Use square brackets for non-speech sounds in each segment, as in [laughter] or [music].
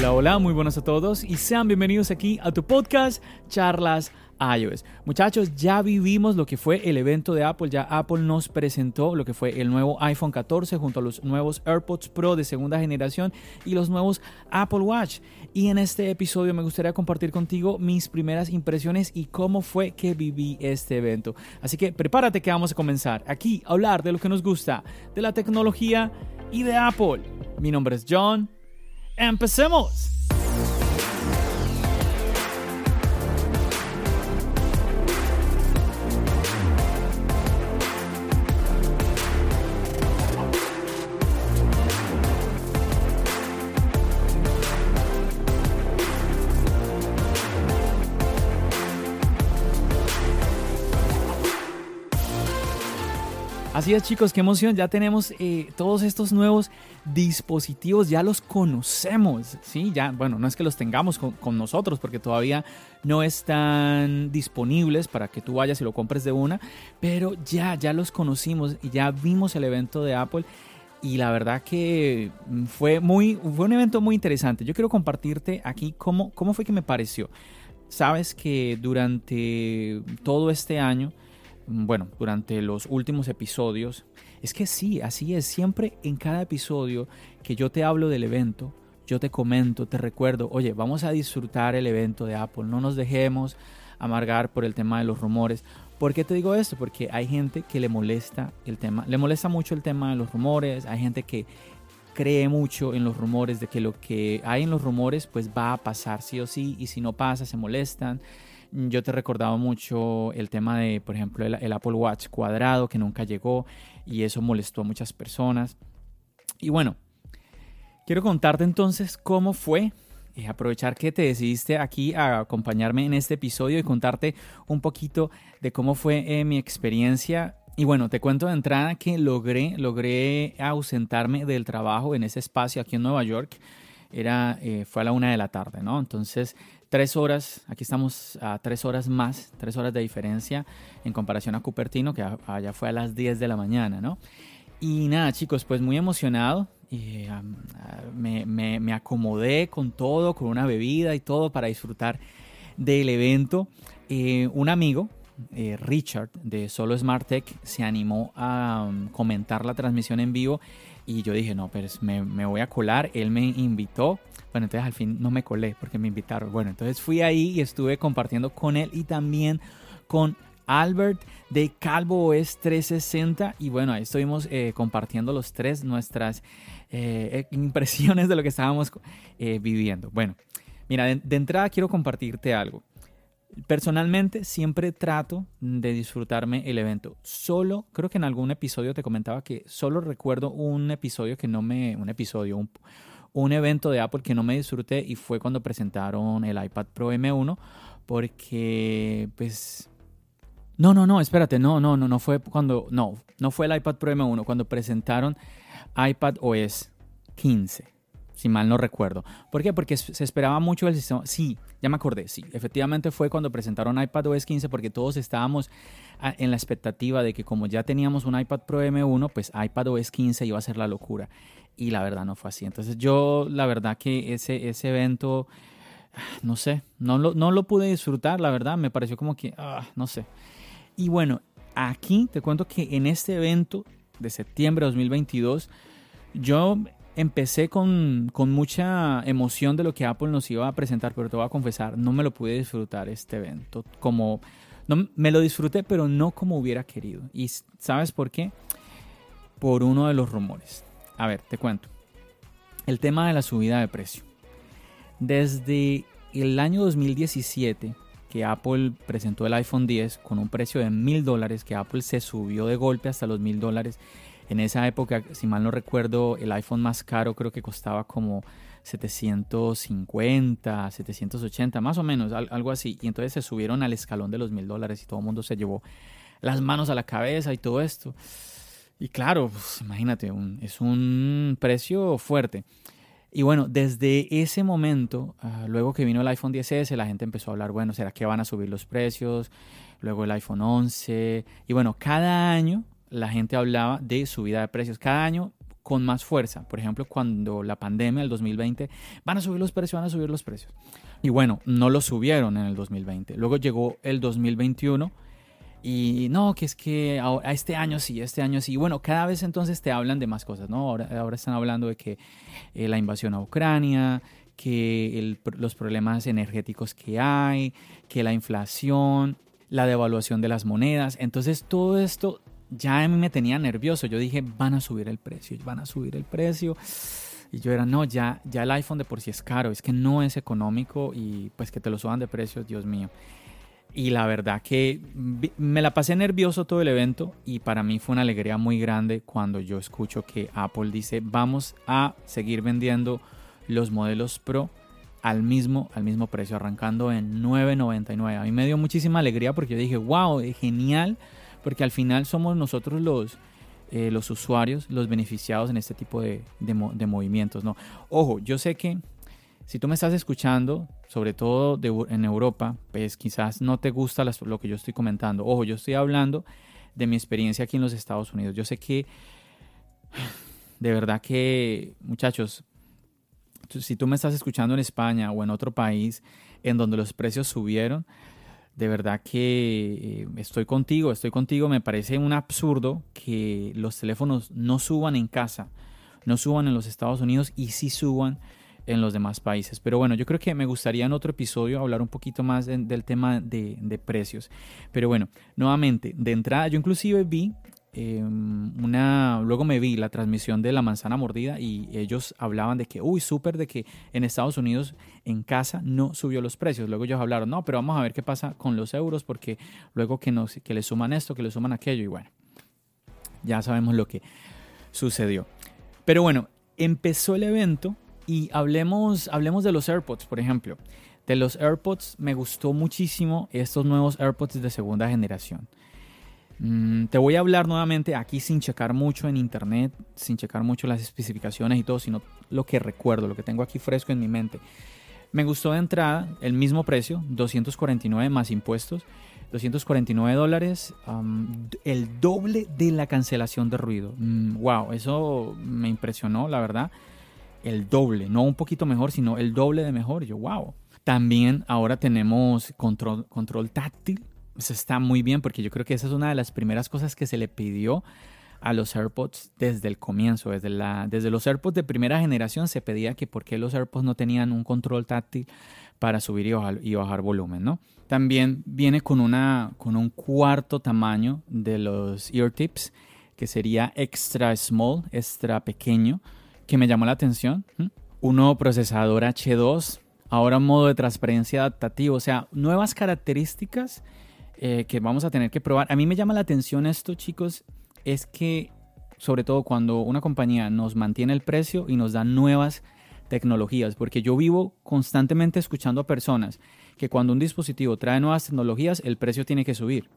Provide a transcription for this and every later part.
Hola, hola, muy buenos a todos y sean bienvenidos aquí a tu podcast Charlas iOS. Muchachos, ya vivimos lo que fue el evento de Apple, ya Apple nos presentó lo que fue el nuevo iPhone 14 junto a los nuevos AirPods Pro de segunda generación y los nuevos Apple Watch. Y en este episodio me gustaría compartir contigo mis primeras impresiones y cómo fue que viví este evento. Así que prepárate que vamos a comenzar aquí a hablar de lo que nos gusta, de la tecnología y de Apple. Mi nombre es John. and pasemos. Así es chicos, qué emoción, ya tenemos eh, todos estos nuevos dispositivos, ya los conocemos, ¿sí? Ya, bueno, no es que los tengamos con, con, nosotros porque todavía no están disponibles para que tú vayas y lo compres de una, pero ya, ya los conocimos y ya vimos el evento de Apple y la verdad que fue, muy, fue un evento muy interesante. Yo quiero compartirte aquí cómo, cómo fue que me pareció. Sabes que durante todo este año, bueno, durante los últimos episodios, es que sí, así es, siempre en cada episodio que yo te hablo del evento, yo te comento, te recuerdo, oye, vamos a disfrutar el evento de Apple, no nos dejemos amargar por el tema de los rumores. ¿Por qué te digo esto? Porque hay gente que le molesta el tema, le molesta mucho el tema de los rumores, hay gente que cree mucho en los rumores de que lo que hay en los rumores pues va a pasar sí o sí y si no pasa se molestan. Yo te recordaba mucho el tema de, por ejemplo, el, Apple Watch cuadrado que nunca llegó y eso molestó a muchas personas. Y bueno, quiero contarte entonces cómo fue eh, aprovechar que te decidiste aquí a acompañarme en este episodio y contarte un poquito de cómo fue eh, mi experiencia. Y bueno, te cuento de entrada que logré, logré ausentarme del trabajo en ese espacio aquí en Nueva York. Era, eh, fue a la una de la tarde, ¿no? Entonces tres horas, aquí estamos a tres horas más, tres horas de diferencia en comparación a Cupertino, que allá fue a las 10 de la mañana, ¿no? Y nada, chicos, pues muy emocionado. Me, me, acomodé con todo, con una bebida y todo para disfrutar del evento. Eh, un amigo, eh, Richard, de Solo Smart Tech, se animó a comentar la transmisión en vivo y yo dije, no, pero me, me voy a colar. Él me invitó bueno, entonces al fin no me colé porque me invitaron. Bueno, entonces fui ahí y estuve compartiendo con él y también con Albert de Calvo OS 360 y bueno, ahí estuvimos eh, compartiendo los tres nuestras eh, impresiones de lo que estábamos eh, viviendo. Bueno, mira, de, entrada quiero compartirte algo. Personalmente siempre trato de disfrutarme el evento. Solo, creo que en algún episodio te comentaba que solo recuerdo un episodio que no me, un episodio, un evento de Apple que no me disfruté y fue cuando presentaron el iPad Pro M1 porque pues no, no, no, espérate, no, no, no, no fue cuando no, no fue el iPad Pro M1 cuando presentaron iPad OS 15 si mal no recuerdo. ¿Por qué? Porque se esperaba mucho el sistema. Sí, ya me acordé, sí. Efectivamente fue cuando presentaron iPad OS 15 porque todos estábamos en la expectativa de que como ya teníamos un iPad Pro M1, pues iPad OS 15 iba a ser la locura y la verdad no fue así. Entonces yo la verdad que ese, ese evento, no sé, no lo, no lo pude disfrutar, la verdad, me pareció como que, ah, no sé. Y bueno, aquí te cuento que en este evento de septiembre de 2022, yo empecé con, con, mucha emoción de lo que Apple nos iba a presentar, pero te voy a confesar, no me lo pude disfrutar este evento como... No, me lo disfruté, pero no como hubiera querido. ¿Y sabes por qué? Por uno de los rumores. A ver, te cuento. El tema de la subida de precio. Desde el año 2017 que Apple presentó el iPhone 10 con un precio de mil dólares, que Apple se subió de golpe hasta los mil dólares. En esa época, si mal no recuerdo, el iPhone más caro creo que costaba como 750, 780, más o menos, algo así. Y entonces se subieron al escalón de los mil dólares y todo el mundo se llevó las manos a la cabeza y todo esto. Y claro, pues, imagínate, es un precio fuerte. Y bueno, desde ese momento, ah, luego que vino el iPhone 10S, la gente empezó a hablar, bueno, ¿será que van a subir los precios? Luego el iPhone 11. Y bueno, cada año la gente hablaba de subida de precios. Cada año con más fuerza. Por ejemplo, cuando la pandemia, el 2020, van a subir los precios, van a subir los precios. Y bueno, no lo subieron en el 2020. Luego llegó el 2021 y no, que es que a, este año sí, este año sí. Bueno, cada vez entonces te hablan de más cosas, ¿no? Ahora, ahora están hablando de que eh, la invasión a Ucrania, que los problemas energéticos que hay, que la inflación, la devaluación de las monedas. Entonces todo esto ya a mí me tenía nervioso. Yo dije, van a subir el precio, van a subir el precio. Y yo era, no, ya, ya el iPhone de por sí es caro, es que no es económico y pues que te lo suban de precios, Dios mío. Y la verdad que me la pasé nervioso todo el evento y para mí fue una alegría muy grande cuando yo escucho que Apple dice vamos a seguir vendiendo los modelos Pro al mismo, al mismo precio, arrancando en 9.99. A mí me dio muchísima alegría porque yo dije, wow, genial, porque al final somos nosotros los, eh, los usuarios, los beneficiados en este tipo de, de movimientos. ¿no? Ojo, yo sé que si tú me estás escuchando, sobre todo en Europa, pues quizás no te gusta lo que yo estoy comentando. Ojo, yo estoy hablando de mi experiencia aquí en los Estados Unidos. Yo sé que, [sighs] de verdad que, muchachos, si tú me estás escuchando en España o en otro país en donde los precios subieron, de verdad que eh, estoy contigo, estoy contigo. Me parece un absurdo que los teléfonos no suban en casa, no suban en los Estados Unidos y sí suban en los demás países. Pero bueno, yo creo que me gustaría en otro episodio hablar un poquito más del tema de, precios. Pero bueno, nuevamente, de entrada, yo inclusive vi em, una, luego me vi la transmisión de la manzana mordida y ellos hablaban de que, uy, súper de que en Estados Unidos en casa no subió los precios. Luego ellos hablaron, no, pero vamos a ver qué pasa con los euros porque luego que, nos, que le suman esto, que le suman aquello y bueno, ya sabemos lo que sucedió. Pero bueno, empezó el evento y hablemos, hablemos de los AirPods, por ejemplo. De los AirPods me gustó muchísimo estos nuevos AirPods de segunda generación. Mm, te voy a hablar nuevamente aquí sin checar mucho en internet, sin checar mucho las especificaciones y todo, sino lo que recuerdo, lo que tengo aquí fresco en mi mente. Me gustó de entrada el mismo precio, 249 más impuestos, 249 dólares, el doble de la cancelación de ruido. wow, mm, eso me impresionó, la verdad el doble, no un poquito mejor, sino el doble de mejor. Yo, wow. También ahora tenemos control, control táctil. Eso está muy bien porque yo creo que esa es una de las primeras cosas que se le pidió a los AirPods desde el comienzo, desde, la, desde los AirPods de primera generación se pedía que por qué los AirPods no tenían un control táctil para subir y bajar, y bajar volumen, ¿no? También viene con, una, con un cuarto tamaño de los ear tips que sería extra small, extra pequeño, que me llamó la atención. Un nuevo procesador H2, ahora un modo de transparencia adaptativo, o sea, nuevas características eh, que vamos a tener que probar. A mí me llama la atención esto, chicos, es que sobre todo cuando una compañía nos mantiene el precio y nos da nuevas tecnologías, porque yo vivo constantemente escuchando a personas que cuando un dispositivo trae nuevas tecnologías, el precio tiene que subir.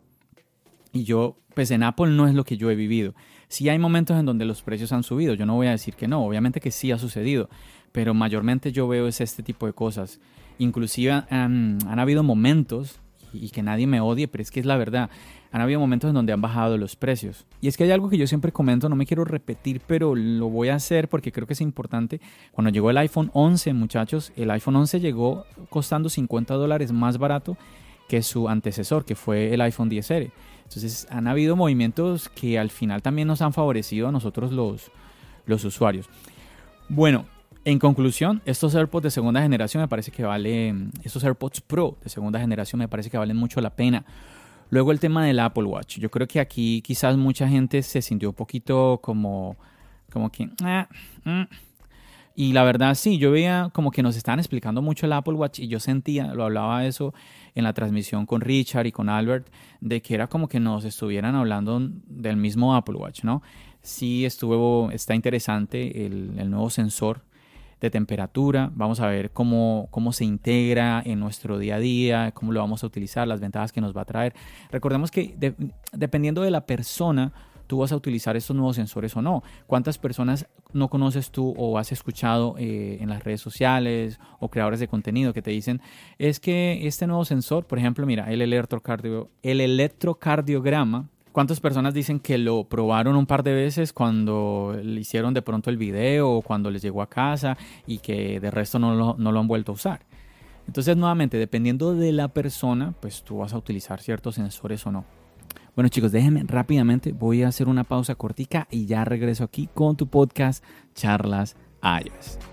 Y yo, pues en Apple no es lo que yo he vivido. Sí hay momentos en donde los precios han subido, yo no voy a decir que no, obviamente que sí ha sucedido, pero mayormente yo veo es este tipo de cosas. Inclusive han, habido momentos, y que nadie me odie, pero es que es la verdad, han habido momentos en donde han bajado los precios. Y es que hay algo que yo siempre comento, no me quiero repetir, pero lo voy a hacer porque creo que es importante. Cuando llegó el iPhone 11, muchachos, el iPhone 11 llegó costando 50 dólares más barato que su antecesor, que fue el iPhone 10R. Entonces han habido movimientos que al final también nos han favorecido a nosotros los, los usuarios. Bueno, en conclusión, estos AirPods de segunda generación me parece que valen, estos AirPods Pro de segunda generación me parece que valen mucho la pena. Luego el tema del Apple Watch. Yo creo que aquí quizás mucha gente se sintió un poquito como, como que... Ah, mm". Y la verdad, sí, yo veía como que nos estaban explicando mucho el Apple Watch y yo sentía, lo hablaba eso en la transmisión con Richard y con Albert, de que era como que nos estuvieran hablando del mismo Apple Watch, ¿no? Sí estuvo, está interesante el, el nuevo sensor de temperatura, vamos a ver cómo, cómo se integra en nuestro día a día, cómo lo vamos a utilizar, las ventajas que nos va a traer. Recordemos que dependiendo de la persona, tú vas a utilizar estos nuevos sensores o no. ¿Cuántas personas no conoces tú o has escuchado eh, en las redes sociales o creadores de contenido que te dicen, es que este nuevo sensor, por ejemplo, mira, el, electrocardio, el electrocardiograma, ¿Cuántas personas dicen que lo probaron un par de veces cuando le hicieron de pronto el video o cuando les llegó a casa y que de resto no lo, no lo han vuelto a usar? Entonces, nuevamente, dependiendo de la persona, pues tú vas a utilizar ciertos sensores o no. Bueno chicos, déjenme rápidamente, voy a hacer una pausa cortica y ya regreso aquí con tu podcast Charlas iOS.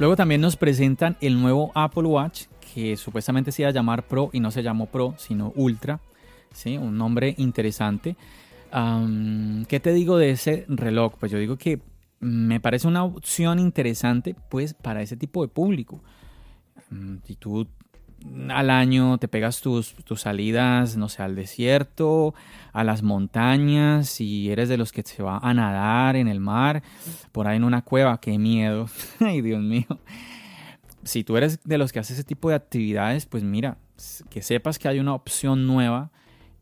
Luego también nos presentan el nuevo Apple Watch que supuestamente se iba a llamar Pro y no se llamó Pro, sino Ultra. ¿sí? Un nombre interesante. ¿Qué te digo de ese reloj? Pues yo digo que me parece una opción interesante pues para ese tipo de público. Mm, si tú al año te pegas tus, tus salidas, no sé, al desierto, a las montañas, si eres de los que se va a nadar en el mar, por ahí en una cueva, qué miedo, [laughs] ay Dios mío. Si tú eres de los que hace ese tipo de actividades, pues mira, que sepas que hay una opción nueva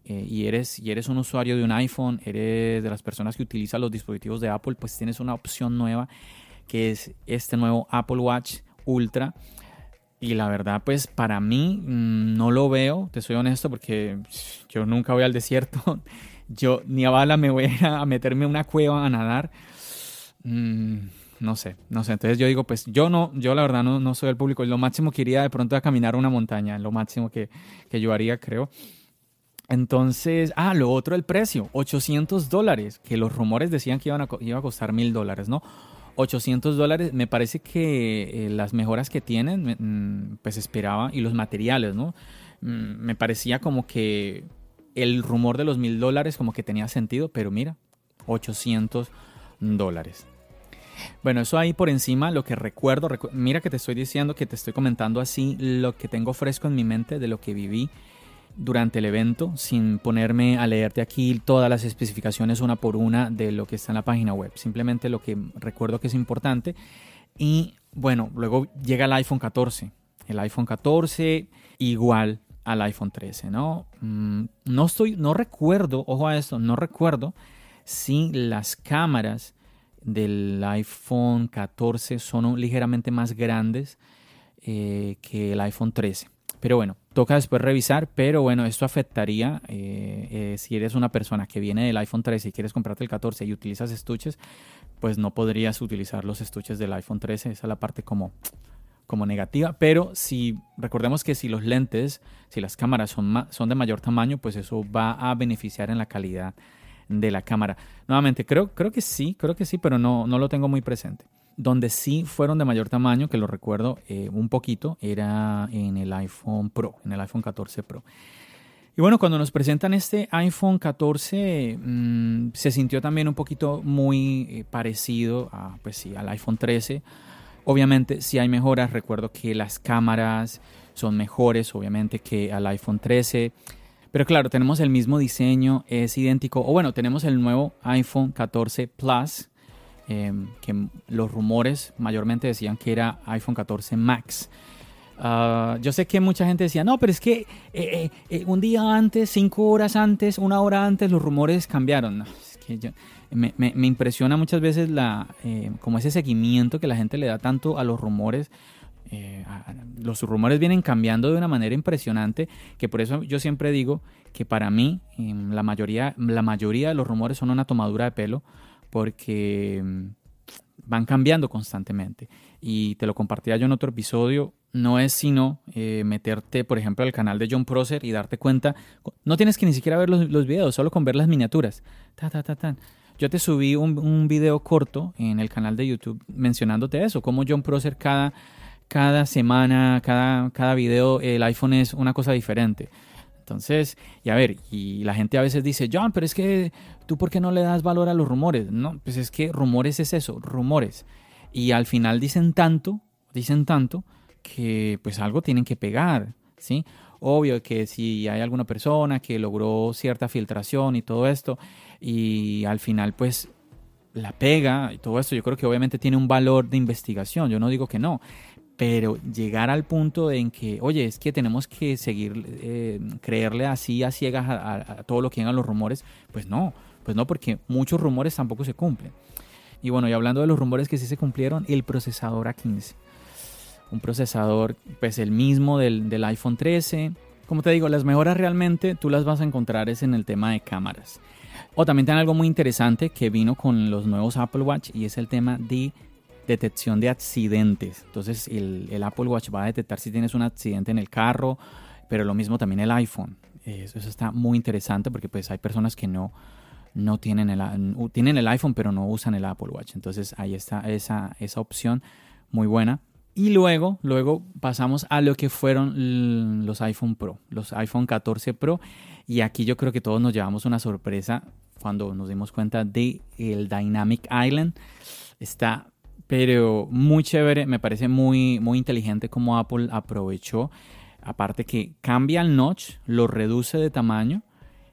eh, y, eres, y eres un usuario de un iPhone, eres de las personas que utilizan los dispositivos de Apple, pues tienes una opción nueva que es este nuevo Apple Watch Ultra. Y la verdad, pues para mí mm, no lo veo, te soy honesto, porque yo nunca voy al desierto. [laughs] Yo ni a bala me voy a meterme en una cueva a nadar. Mm, no sé, no sé. Entonces yo digo, pues yo no, yo la verdad no, no soy el público. Lo máximo que iría de pronto a caminar una montaña, lo máximo que, que yo haría, creo. Entonces, ah, lo otro, el precio, 800 dólares, que los rumores decían que iban a, iba a costar mil dólares, ¿no? 800 dólares, me parece que eh, las mejoras que tienen, mm, pues esperaba, y los materiales, ¿no? Mm, me parecía como que el rumor de los mil dólares como que tenía sentido, pero mira, 800 dólares. Bueno, eso ahí por encima, lo que recuerdo, mira que te estoy diciendo, que te estoy comentando así lo que tengo fresco en mi mente de lo que viví durante el evento sin ponerme a leerte aquí todas las especificaciones una por una de lo que está en la página web. Simplemente lo que recuerdo que es importante. Y bueno, luego llega el iPhone 14. El iPhone 14 igual al iPhone 13, ¿no? Mm, no estoy, no recuerdo, ojo a esto, no recuerdo si las cámaras del iPhone 14 son ligeramente más grandes eh, que el iPhone 13. Pero bueno, toca después revisar, pero bueno, esto afectaría eh, eh, si eres una persona que viene del iPhone 13 y quieres comprarte el 14 y utilizas estuches, pues no podrías utilizar los estuches del iPhone 13, esa es la parte como, como negativa, pero si recordemos que si los lentes, si las cámaras son, son de mayor tamaño, pues eso va a beneficiar en la calidad de la cámara. Nuevamente, creo, creo que sí, creo que sí, pero no, no lo tengo muy presente. Donde sí fueron de mayor tamaño, que lo recuerdo eh, un poquito, era en el iPhone Pro, en el iPhone 14 Pro. Y bueno, cuando nos presentan este iPhone 14, mm, se sintió también un poquito muy eh, parecido a, pues sí, al iPhone 13. Obviamente, si hay mejoras. Recuerdo que las cámaras son mejores, obviamente, que al iPhone 13. Pero claro, tenemos el mismo diseño, es idéntico. O bueno, tenemos el nuevo iPhone 14 Plus, Em, que los rumores mayormente decían que era iPhone 14 Max. Ah, yo sé que mucha gente decía, no, pero es que eh, eh, eh, un día antes, cinco horas antes, una hora antes, los rumores cambiaron. me, impresiona muchas veces la, como ese seguimiento que la gente le da tanto a los rumores. Los rumores vienen cambiando de una manera impresionante, que por eso yo siempre digo que para mí em, la, mayoría, la mayoría de los rumores son una tomadura de pelo, porque em, van cambiando constantemente. Y te lo compartía yo en otro episodio, no es sino eh, meterte, por ejemplo, al canal de John Prosser y darte cuenta, no tienes que ni siquiera ver los, videos, solo con ver las miniaturas. Ta, ta, ta, yo te subí un, un, video corto en el canal de YouTube mencionándote eso, cómo John Prosser cada cada semana, cada, cada video, el iPhone es una cosa diferente. Entonces, y a ver, y la gente a veces dice, John, pero es que tú por qué no le das valor a los rumores? No, pues es que rumores es eso, rumores. Y al final dicen tanto, dicen tanto, que pues algo tienen que pegar, ¿sí? Obvio que si hay alguna persona que logró cierta filtración y todo esto, y al final pues la pega y todo esto, yo creo que obviamente tiene un valor de investigación, yo no digo que no, pero llegar al punto en que, oye, es que tenemos que seguir, eh, creerle así a ciegas a, todo lo que hagan los rumores, pues no, pues no, porque muchos rumores tampoco se cumplen. Y bueno, y hablando de los rumores que sí se cumplieron, el procesador A15. Un procesador, pues el mismo del, del iPhone 13. Como te digo, las mejoras realmente tú las vas a encontrar es en el tema de cámaras. O también tiene algo muy interesante que vino con los nuevos Apple Watch y es el tema de detección de accidentes. Entonces el, Apple Watch va a detectar si tienes un accidente en el carro, pero lo mismo también el iPhone. Eso, está muy interesante porque pues hay personas que no, no tienen el, tienen el iPhone pero no usan el Apple Watch. Entonces ahí está esa, esa opción muy buena. Y luego, luego pasamos a lo que fueron los iPhone Pro, los iPhone 14 Pro. Y aquí yo creo que todos nos llevamos una sorpresa cuando nos dimos cuenta de el Dynamic Island. Está pero muy chévere, me parece muy, muy inteligente como Apple aprovechó. Aparte que cambia el notch, lo reduce de tamaño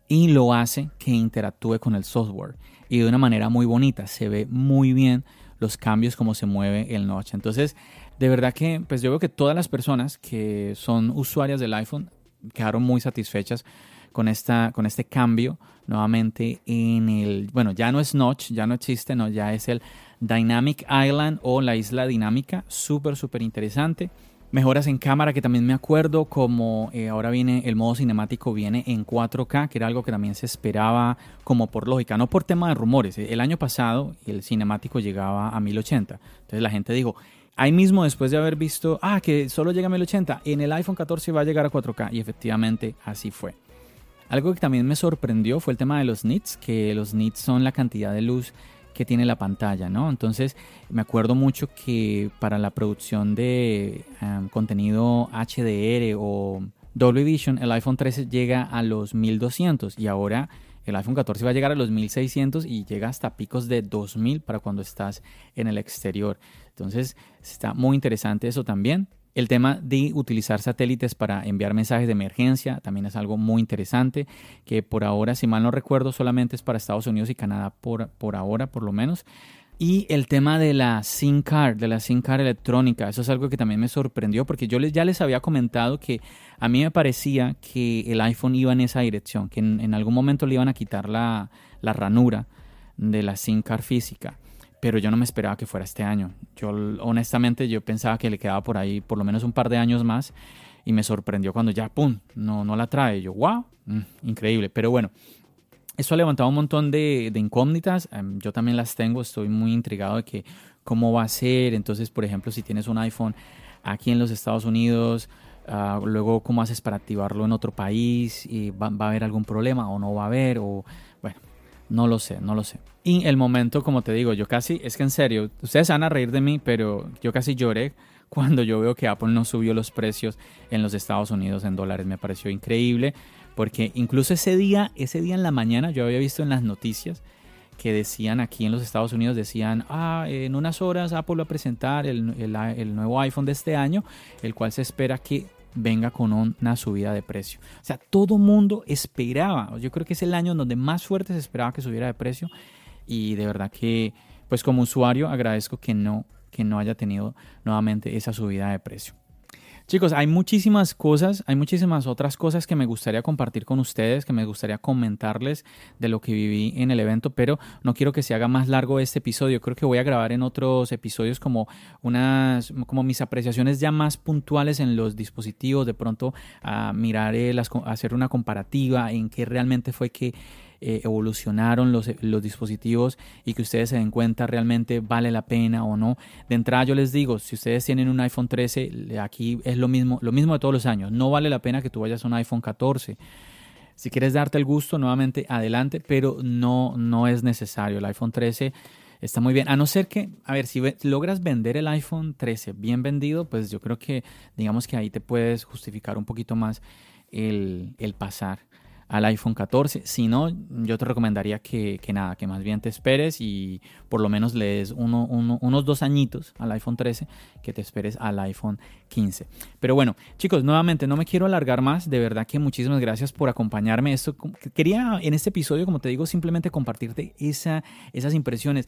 y lo hace que interactúe con el software. Y de una manera muy bonita, se ve muy bien los cambios, como se mueve el notch. Entonces, de verdad que pues yo veo que todas las personas que son usuarias del iPhone quedaron muy satisfechas con, esta, con este cambio nuevamente en el, bueno, ya no es notch, ya no existe, no, ya es el Dynamic Island o la isla dinámica, súper, súper interesante. Mejoras en cámara que también me acuerdo, como eh, ahora viene el modo cinemático, viene en 4K, que era algo que también se esperaba como por lógica, no por tema de rumores. El año pasado el cinemático llegaba a 1080. Entonces la gente dijo, ahí mismo después de haber visto, ah, que solo llega a 1080, en el iPhone 14 va a llegar a 4K. Y efectivamente así fue. Algo que también me sorprendió fue el tema de los nits, que los nits son la cantidad de luz que tiene la pantalla, ¿no? Entonces me acuerdo mucho que para la producción de em, contenido HDR o Dolby Vision, el iPhone 13 llega a los 1200 y ahora el iPhone 14 va a llegar a los 1600 y llega hasta picos de 2000 para cuando estás en el exterior. Entonces está muy interesante eso también. El tema de utilizar satélites para enviar mensajes de emergencia también es algo muy interesante, que por ahora, si mal no recuerdo, solamente es para Estados Unidos y Canadá por, por ahora, por lo menos. Y el tema de la SIM card, de la SIM card electrónica, eso es algo que también me sorprendió porque yo les, ya les había comentado que a mí me parecía que el iPhone iba en esa dirección, que en, algún momento le iban a quitar la, la ranura de la SIM card física pero yo no me esperaba que fuera este año. Yo honestamente yo pensaba que le quedaba por ahí por lo menos un par de años más y me sorprendió cuando ya, ¡pum!, no, no la trae. Yo, wow, mm, increíble. Pero bueno, eso ha levantado un montón de, incógnitas. Em, yo también las tengo, estoy muy intrigado de que cómo va a ser. Entonces, por ejemplo, si tienes un iPhone aquí en los Estados Unidos, ah, luego cómo haces para activarlo en otro país, y va, va, a haber algún problema o no va a haber, o no lo sé, no lo sé. Y el momento, como te digo, yo casi, es que en serio, ustedes van a reír de mí, pero yo casi lloré [laughs] cuando yo veo que Apple no subió los precios en los Estados Unidos en dólares. Me pareció increíble porque incluso ese día, ese día en la mañana, yo había visto en las noticias que decían aquí en los Estados Unidos, decían, ah, en unas horas Apple va a presentar el, el nuevo iPhone de este año, el cual se espera que venga con una subida de precio. O sea, todo mundo esperaba, yo creo que es el año donde más fuerte se esperaba que subiera de precio y de verdad que pues como usuario agradezco que no, que no haya tenido nuevamente esa subida de precio. Chicos, hay muchísimas cosas, hay muchísimas otras cosas que me gustaría compartir con ustedes, que me gustaría comentarles de lo que viví en el evento, pero no quiero que se haga más largo este episodio. Creo que voy a grabar en otros episodios como unas, como mis apreciaciones ya más puntuales en los dispositivos, de pronto a mirar, las, hacer una comparativa en qué realmente fue que eh, evolucionaron los, los, dispositivos y que ustedes se den cuenta realmente vale la pena o no. De entrada yo les digo, si ustedes tienen un iPhone 13, aquí es lo mismo, lo mismo de todos los años. No vale la pena que tú vayas a un iPhone 14. Si quieres darte el gusto, nuevamente adelante, pero no, no es necesario. El iPhone 13 está muy bien. A no ser que, a ver, si logras vender el iPhone 13 bien vendido, pues yo creo que digamos que ahí te puedes justificar un poquito más el, el pasar al iPhone 14. Si no, yo te recomendaría que, nada, que más bien te esperes y por lo menos le des unos dos añitos al iPhone 13, que te esperes al iPhone 15. Pero bueno, chicos, nuevamente no me quiero alargar más. De verdad que muchísimas gracias por acompañarme. Esto, quería en este episodio, como te digo, simplemente compartirte esa, esas impresiones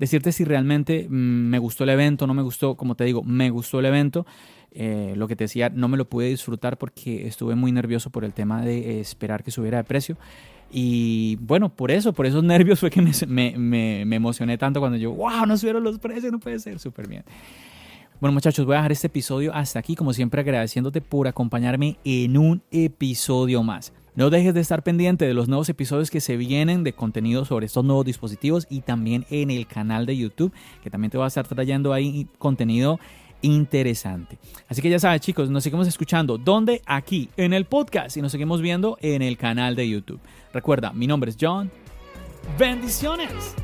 decirte si realmente mm, me gustó el evento, no me gustó, como te digo, me gustó el evento. Eh, lo que te decía, no me lo pude disfrutar porque estuve muy nervioso por el tema de esperar que subiera de precio. Y bueno, por eso, por esos [laughs] nervios fue que me, me, emocioné tanto cuando yo, wow, no subieron los precios, no puede ser, súper bien. Bueno muchachos, voy a dejar este episodio hasta aquí, como siempre agradeciéndote por acompañarme en un episodio más. No dejes de estar pendiente de los nuevos episodios que se vienen de contenido sobre estos nuevos dispositivos y también en el canal de YouTube, que también te va a estar trayendo ahí contenido interesante. Así que ya sabes, chicos, nos seguimos escuchando. ¿Dónde? Aquí, en el podcast y nos seguimos viendo en el canal de YouTube. Recuerda, mi nombre es John. Bendiciones.